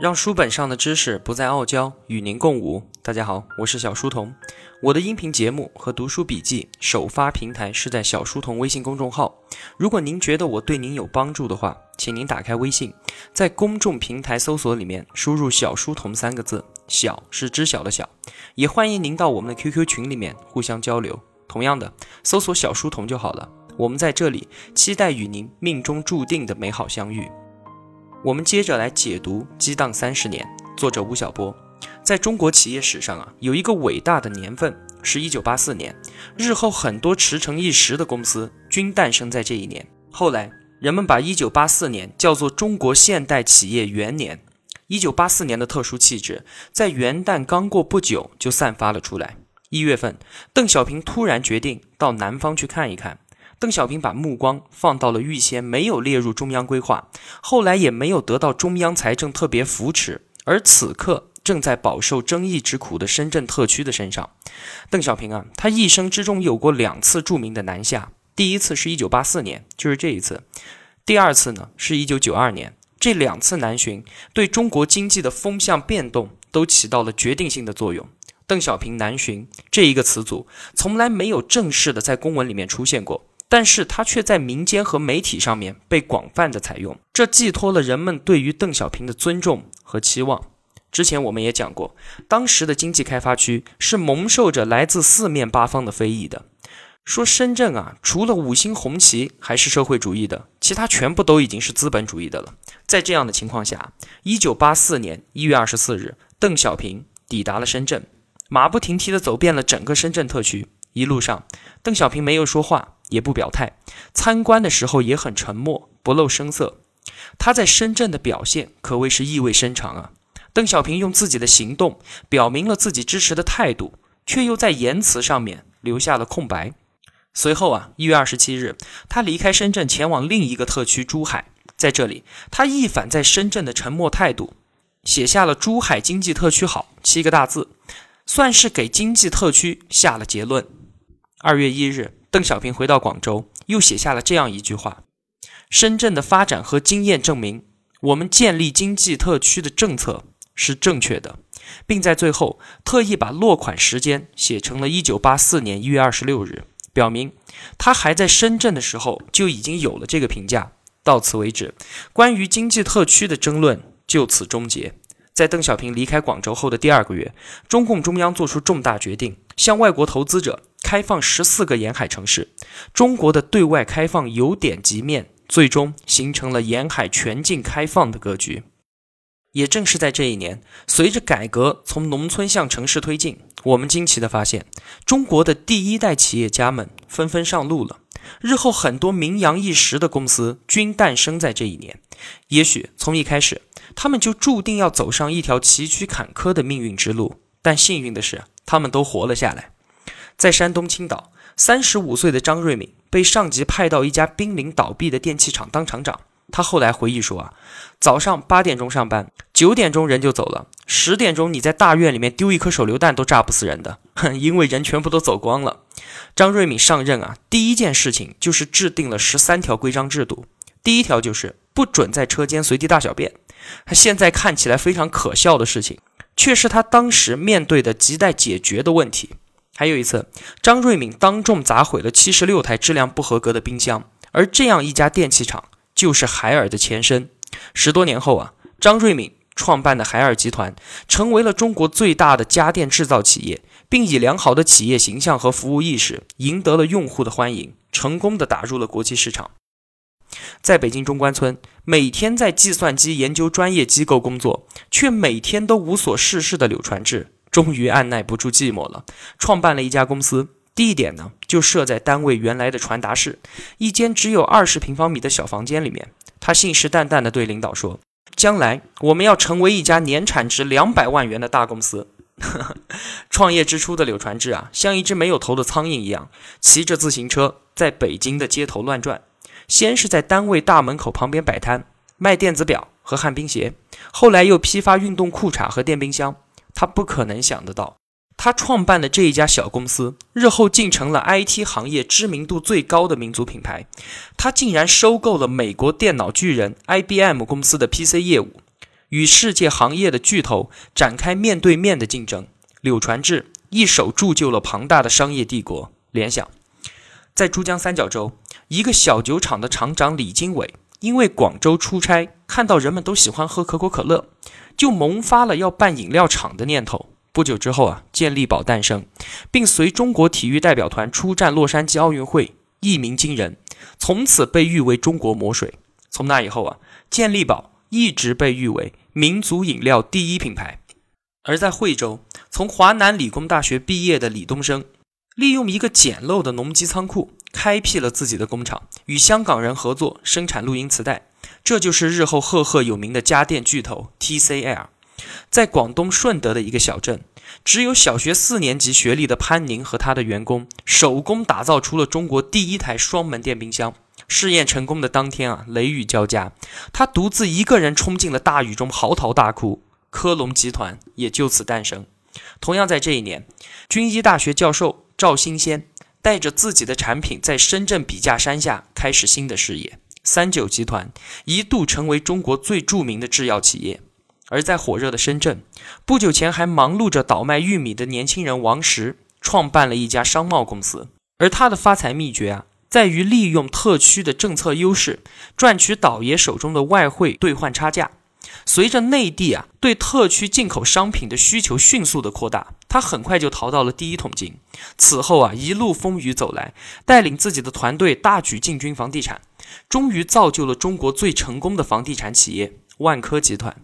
让书本上的知识不再傲娇，与您共舞。大家好，我是小书童。我的音频节目和读书笔记首发平台是在小书童微信公众号。如果您觉得我对您有帮助的话，请您打开微信，在公众平台搜索里面输入“小书童”三个字，小是知晓的小。也欢迎您到我们的 QQ 群里面互相交流。同样的，搜索“小书童”就好了。我们在这里期待与您命中注定的美好相遇。我们接着来解读《激荡三十年》，作者吴晓波。在中国企业史上啊，有一个伟大的年份是一九八四年，日后很多驰骋一时的公司均诞生在这一年。后来人们把一九八四年叫做中国现代企业元年。一九八四年的特殊气质，在元旦刚过不久就散发了出来。一月份，邓小平突然决定到南方去看一看。邓小平把目光放到了预先没有列入中央规划，后来也没有得到中央财政特别扶持，而此刻正在饱受争议之苦的深圳特区的身上。邓小平啊，他一生之中有过两次著名的南下，第一次是一九八四年，就是这一次；第二次呢，是一九九二年。这两次南巡对中国经济的风向变动都起到了决定性的作用。邓小平南巡这一个词组从来没有正式的在公文里面出现过。但是他却在民间和媒体上面被广泛的采用，这寄托了人们对于邓小平的尊重和期望。之前我们也讲过，当时的经济开发区是蒙受着来自四面八方的非议的。说深圳啊，除了五星红旗还是社会主义的，其他全部都已经是资本主义的了。在这样的情况下，一九八四年一月二十四日，邓小平抵达了深圳，马不停蹄地走遍了整个深圳特区。一路上，邓小平没有说话。也不表态，参观的时候也很沉默，不露声色。他在深圳的表现可谓是意味深长啊。邓小平用自己的行动表明了自己支持的态度，却又在言辞上面留下了空白。随后啊，一月二十七日，他离开深圳，前往另一个特区珠海，在这里，他一反在深圳的沉默态度，写下了“珠海经济特区好”七个大字，算是给经济特区下了结论。二月一日。邓小平回到广州，又写下了这样一句话：“深圳的发展和经验证明，我们建立经济特区的政策是正确的。”并在最后特意把落款时间写成了1984年1月26日，表明他还在深圳的时候就已经有了这个评价。到此为止，关于经济特区的争论就此终结。在邓小平离开广州后的第二个月，中共中央做出重大决定，向外国投资者。开放十四个沿海城市，中国的对外开放由点及面，最终形成了沿海全境开放的格局。也正是在这一年，随着改革从农村向城市推进，我们惊奇地发现，中国的第一代企业家们纷纷上路了。日后很多名扬一时的公司均诞生在这一年。也许从一开始，他们就注定要走上一条崎岖坎坷的命运之路，但幸运的是，他们都活了下来。在山东青岛，三十五岁的张瑞敏被上级派到一家濒临倒闭的电器厂当厂长。他后来回忆说：“啊，早上八点钟上班，九点钟人就走了。十点钟你在大院里面丢一颗手榴弹都炸不死人的，哼，因为人全部都走光了。”张瑞敏上任啊，第一件事情就是制定了十三条规章制度。第一条就是不准在车间随地大小便。他现在看起来非常可笑的事情，却是他当时面对的亟待解决的问题。还有一次，张瑞敏当众砸毁了七十六台质量不合格的冰箱，而这样一家电器厂就是海尔的前身。十多年后啊，张瑞敏创办的海尔集团成为了中国最大的家电制造企业，并以良好的企业形象和服务意识赢得了用户的欢迎，成功的打入了国际市场。在北京中关村，每天在计算机研究专业机构工作，却每天都无所事事的柳传志。终于按耐不住寂寞了，创办了一家公司，地点呢就设在单位原来的传达室，一间只有二十平方米的小房间里面。他信誓旦旦地对领导说：“将来我们要成为一家年产值两百万元的大公司。”创业之初的柳传志啊，像一只没有头的苍蝇一样，骑着自行车在北京的街头乱转。先是在单位大门口旁边摆摊卖电子表和旱冰鞋，后来又批发运动裤衩和电冰箱。他不可能想得到，他创办的这一家小公司，日后竟成了 IT 行业知名度最高的民族品牌。他竟然收购了美国电脑巨人 IBM 公司的 PC 业务，与世界行业的巨头展开面对面的竞争。柳传志一手铸就了庞大的商业帝国联想。在珠江三角洲，一个小酒厂的厂长李经纬因为广州出差，看到人们都喜欢喝可口可乐，就萌发了要办饮料厂的念头。不久之后啊，健力宝诞生，并随中国体育代表团出战洛杉矶奥运会，一鸣惊人，从此被誉为中国魔水。从那以后啊，健力宝一直被誉为民族饮料第一品牌。而在惠州，从华南理工大学毕业的李东生，利用一个简陋的农机仓库，开辟了自己的工厂，与香港人合作生产录音磁带。这就是日后赫赫有名的家电巨头 TCL。在广东顺德的一个小镇，只有小学四年级学历的潘宁和他的员工手工打造出了中国第一台双门电冰箱。试验成功的当天啊，雷雨交加，他独自一个人冲进了大雨中嚎啕大哭。科隆集团也就此诞生。同样在这一年，军医大学教授赵新先带着自己的产品在深圳笔架山下开始新的事业。三九集团一度成为中国最著名的制药企业。而在火热的深圳，不久前还忙碌着倒卖玉米的年轻人王石，创办了一家商贸公司。而他的发财秘诀啊，在于利用特区的政策优势，赚取倒爷手中的外汇兑换差价。随着内地啊对特区进口商品的需求迅速的扩大，他很快就淘到了第一桶金。此后啊，一路风雨走来，带领自己的团队大举进军房地产，终于造就了中国最成功的房地产企业万科集团。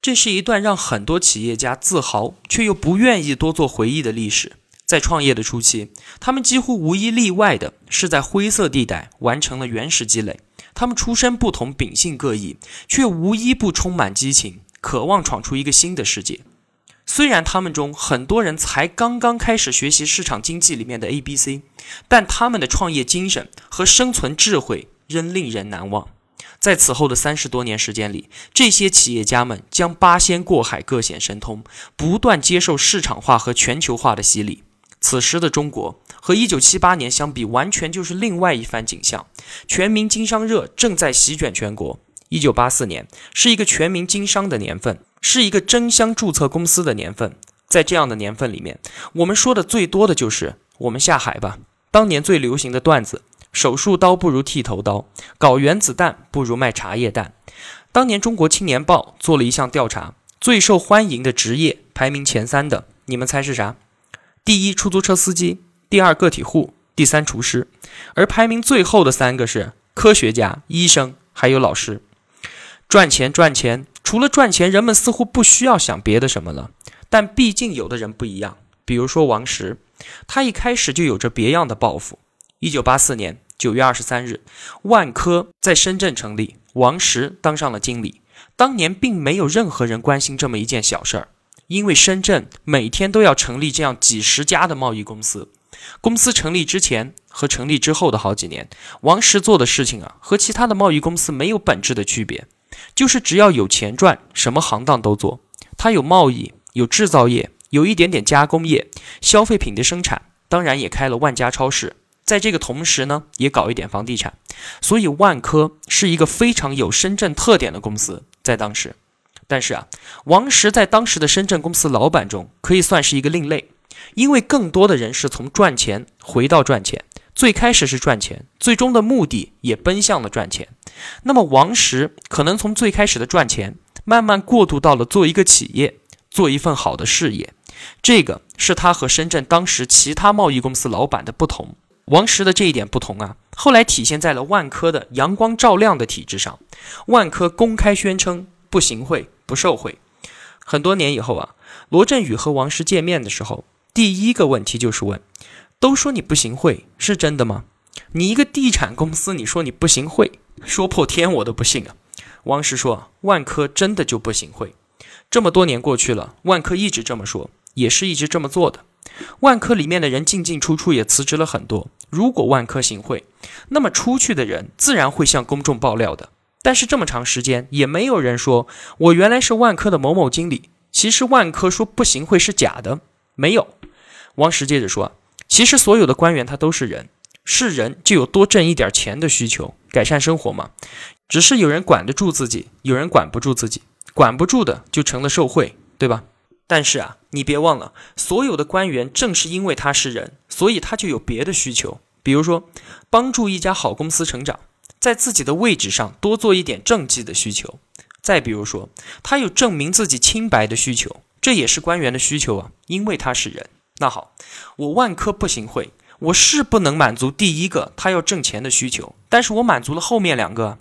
这是一段让很多企业家自豪却又不愿意多做回忆的历史。在创业的初期，他们几乎无一例外的是在灰色地带完成了原始积累。他们出身不同，秉性各异，却无一不充满激情，渴望闯出一个新的世界。虽然他们中很多人才刚刚开始学习市场经济里面的 A、B、C，但他们的创业精神和生存智慧仍令人难忘。在此后的三十多年时间里，这些企业家们将八仙过海，各显神通，不断接受市场化和全球化的洗礼。此时的中国和一九七八年相比，完全就是另外一番景象。全民经商热正在席卷全国。一九八四年是一个全民经商的年份，是一个争相注册公司的年份。在这样的年份里面，我们说的最多的就是“我们下海吧”。当年最流行的段子。手术刀不如剃头刀，搞原子弹不如卖茶叶蛋。当年《中国青年报》做了一项调查，最受欢迎的职业排名前三的，你们猜是啥？第一，出租车司机；第二，个体户；第三，厨师。而排名最后的三个是科学家、医生，还有老师。赚钱，赚钱，除了赚钱，人们似乎不需要想别的什么了。但毕竟有的人不一样，比如说王石，他一开始就有着别样的抱负。一九八四年。九月二十三日，万科在深圳成立，王石当上了经理。当年并没有任何人关心这么一件小事儿，因为深圳每天都要成立这样几十家的贸易公司。公司成立之前和成立之后的好几年，王石做的事情啊，和其他的贸易公司没有本质的区别，就是只要有钱赚，什么行当都做。他有贸易，有制造业，有一点点加工业，消费品的生产，当然也开了万家超市。在这个同时呢，也搞一点房地产，所以万科是一个非常有深圳特点的公司，在当时。但是啊，王石在当时的深圳公司老板中可以算是一个另类，因为更多的人是从赚钱回到赚钱，最开始是赚钱，最终的目的也奔向了赚钱。那么王石可能从最开始的赚钱，慢慢过渡到了做一个企业，做一份好的事业，这个是他和深圳当时其他贸易公司老板的不同。王石的这一点不同啊，后来体现在了万科的阳光照亮的体制上。万科公开宣称不行贿、不受贿。很多年以后啊，罗振宇和王石见面的时候，第一个问题就是问：都说你不行贿，是真的吗？你一个地产公司，你说你不行贿，说破天我都不信啊。王石说：万科真的就不行贿。这么多年过去了，万科一直这么说，也是一直这么做的。万科里面的人进进出出也辞职了很多。如果万科行贿，那么出去的人自然会向公众爆料的。但是这么长时间也没有人说我原来是万科的某某经理。其实万科说不行贿是假的，没有。王石接着说，其实所有的官员他都是人，是人就有多挣一点钱的需求，改善生活嘛。只是有人管得住自己，有人管不住自己。管不住的就成了受贿，对吧？但是啊，你别忘了，所有的官员正是因为他是人，所以他就有别的需求，比如说帮助一家好公司成长，在自己的位置上多做一点政绩的需求，再比如说他有证明自己清白的需求，这也是官员的需求啊，因为他是人。那好，我万科不行贿，我是不能满足第一个他要挣钱的需求，但是我满足了后面两个，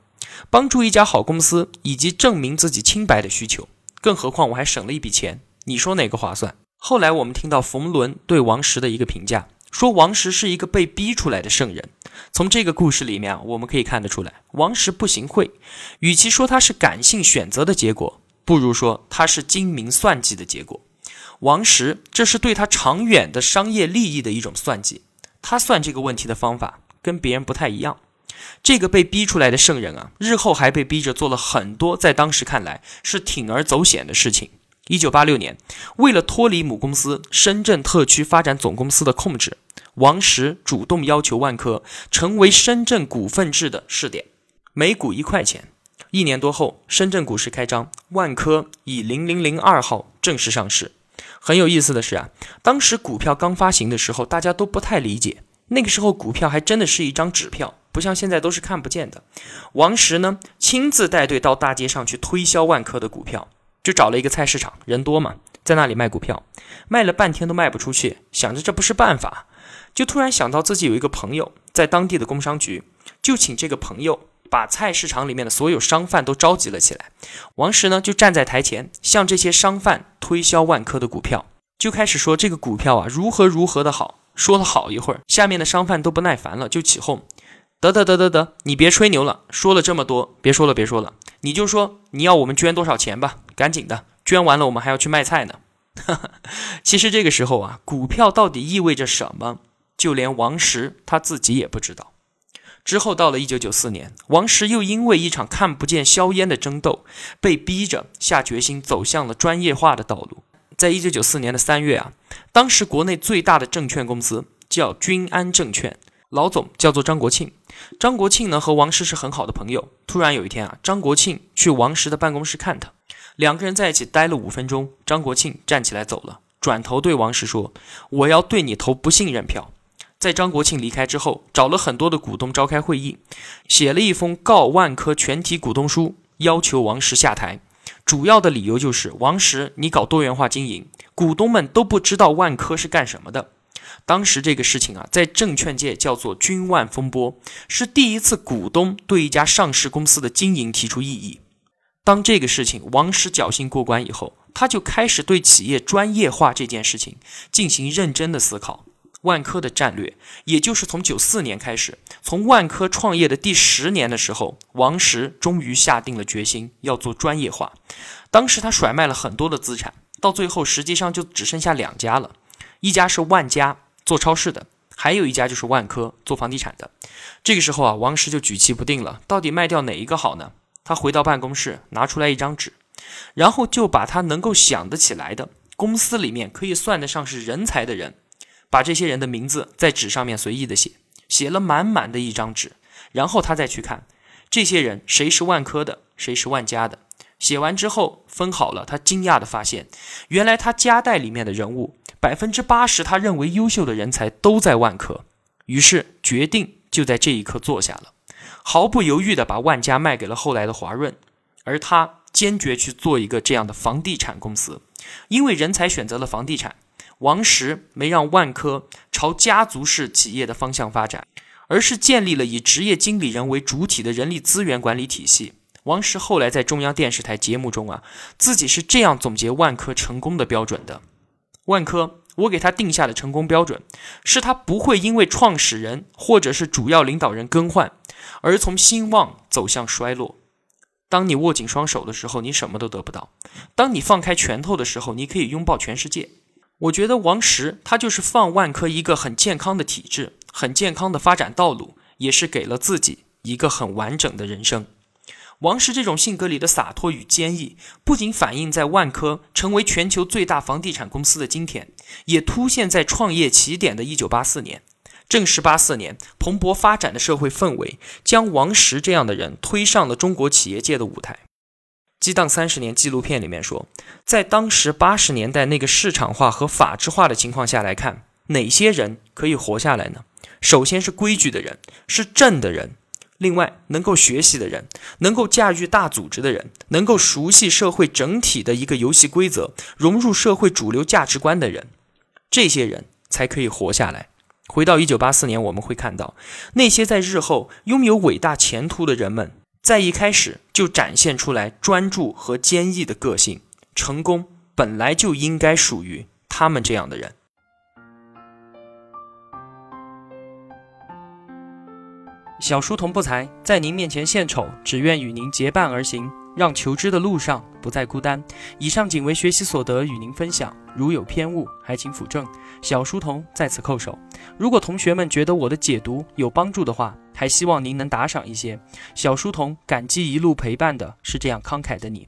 帮助一家好公司以及证明自己清白的需求，更何况我还省了一笔钱。你说哪个划算？后来我们听到冯仑对王石的一个评价，说王石是一个被逼出来的圣人。从这个故事里面啊，我们可以看得出来，王石不行贿，与其说他是感性选择的结果，不如说他是精明算计的结果。王石这是对他长远的商业利益的一种算计，他算这个问题的方法跟别人不太一样。这个被逼出来的圣人啊，日后还被逼着做了很多在当时看来是铤而走险的事情。一九八六年，为了脱离母公司深圳特区发展总公司的控制，王石主动要求万科成为深圳股份制的试点，每股一块钱。一年多后，深圳股市开张，万科以零零零二号正式上市。很有意思的是啊，当时股票刚发行的时候，大家都不太理解，那个时候股票还真的是一张纸票，不像现在都是看不见的。王石呢，亲自带队到大街上去推销万科的股票。就找了一个菜市场，人多嘛，在那里卖股票，卖了半天都卖不出去，想着这不是办法，就突然想到自己有一个朋友在当地的工商局，就请这个朋友把菜市场里面的所有商贩都召集了起来。王石呢就站在台前，向这些商贩推销万科的股票，就开始说这个股票啊如何如何的好。说了好一会儿，下面的商贩都不耐烦了，就起哄：得得得得得，你别吹牛了，说了这么多，别说了别说了。你就说你要我们捐多少钱吧，赶紧的，捐完了我们还要去卖菜呢。其实这个时候啊，股票到底意味着什么，就连王石他自己也不知道。之后到了一九九四年，王石又因为一场看不见硝烟的争斗，被逼着下决心走向了专业化的道路。在一九九四年的三月啊，当时国内最大的证券公司叫君安证券。老总叫做张国庆，张国庆呢和王石是很好的朋友。突然有一天啊，张国庆去王石的办公室看他，两个人在一起待了五分钟，张国庆站起来走了，转头对王石说：“我要对你投不信任票。”在张国庆离开之后，找了很多的股东召开会议，写了一封告万科全体股东书，要求王石下台。主要的理由就是王石你搞多元化经营，股东们都不知道万科是干什么的。当时这个事情啊，在证券界叫做“君万风波”，是第一次股东对一家上市公司的经营提出异议。当这个事情王石侥幸过关以后，他就开始对企业专业化这件事情进行认真的思考。万科的战略，也就是从九四年开始，从万科创业的第十年的时候，王石终于下定了决心要做专业化。当时他甩卖了很多的资产，到最后实际上就只剩下两家了，一家是万家。做超市的，还有一家就是万科做房地产的。这个时候啊，王石就举棋不定了，到底卖掉哪一个好呢？他回到办公室，拿出来一张纸，然后就把他能够想得起来的公司里面可以算得上是人才的人，把这些人的名字在纸上面随意的写，写了满满的一张纸，然后他再去看这些人谁是万科的，谁是万家的。写完之后分好了，他惊讶的发现，原来他家带里面的人物。百分之八十，他认为优秀的人才都在万科，于是决定就在这一刻坐下了，毫不犹豫地把万家卖给了后来的华润，而他坚决去做一个这样的房地产公司，因为人才选择了房地产。王石没让万科朝家族式企业的方向发展，而是建立了以职业经理人为主体的人力资源管理体系。王石后来在中央电视台节目中啊，自己是这样总结万科成功的标准的。万科，我给他定下的成功标准，是他不会因为创始人或者是主要领导人更换，而从兴旺走向衰落。当你握紧双手的时候，你什么都得不到；当你放开拳头的时候，你可以拥抱全世界。我觉得王石他就是放万科一个很健康的体制，很健康的发展道路，也是给了自己一个很完整的人生。王石这种性格里的洒脱与坚毅，不仅反映在万科成为全球最大房地产公司的今天，也凸显在创业起点的1984年。正是84年，蓬勃发展的社会氛围，将王石这样的人推上了中国企业界的舞台。激荡三十年》纪录片里面说，在当时八十年代那个市场化和法制化的情况下来看，哪些人可以活下来呢？首先是规矩的人，是正的人；另外，能够学习的人，能够驾驭大组织的人，能够熟悉社会整体的一个游戏规则，融入社会主流价值观的人，这些人才可以活下来。回到一九八四年，我们会看到那些在日后拥有伟大前途的人们。在一开始就展现出来专注和坚毅的个性，成功本来就应该属于他们这样的人。小书童不才，在您面前献丑，只愿与您结伴而行，让求知的路上不再孤单。以上仅为学习所得，与您分享。如有偏误，还请斧正。小书童在此叩首。如果同学们觉得我的解读有帮助的话，还希望您能打赏一些。小书童感激一路陪伴的是这样慷慨的你。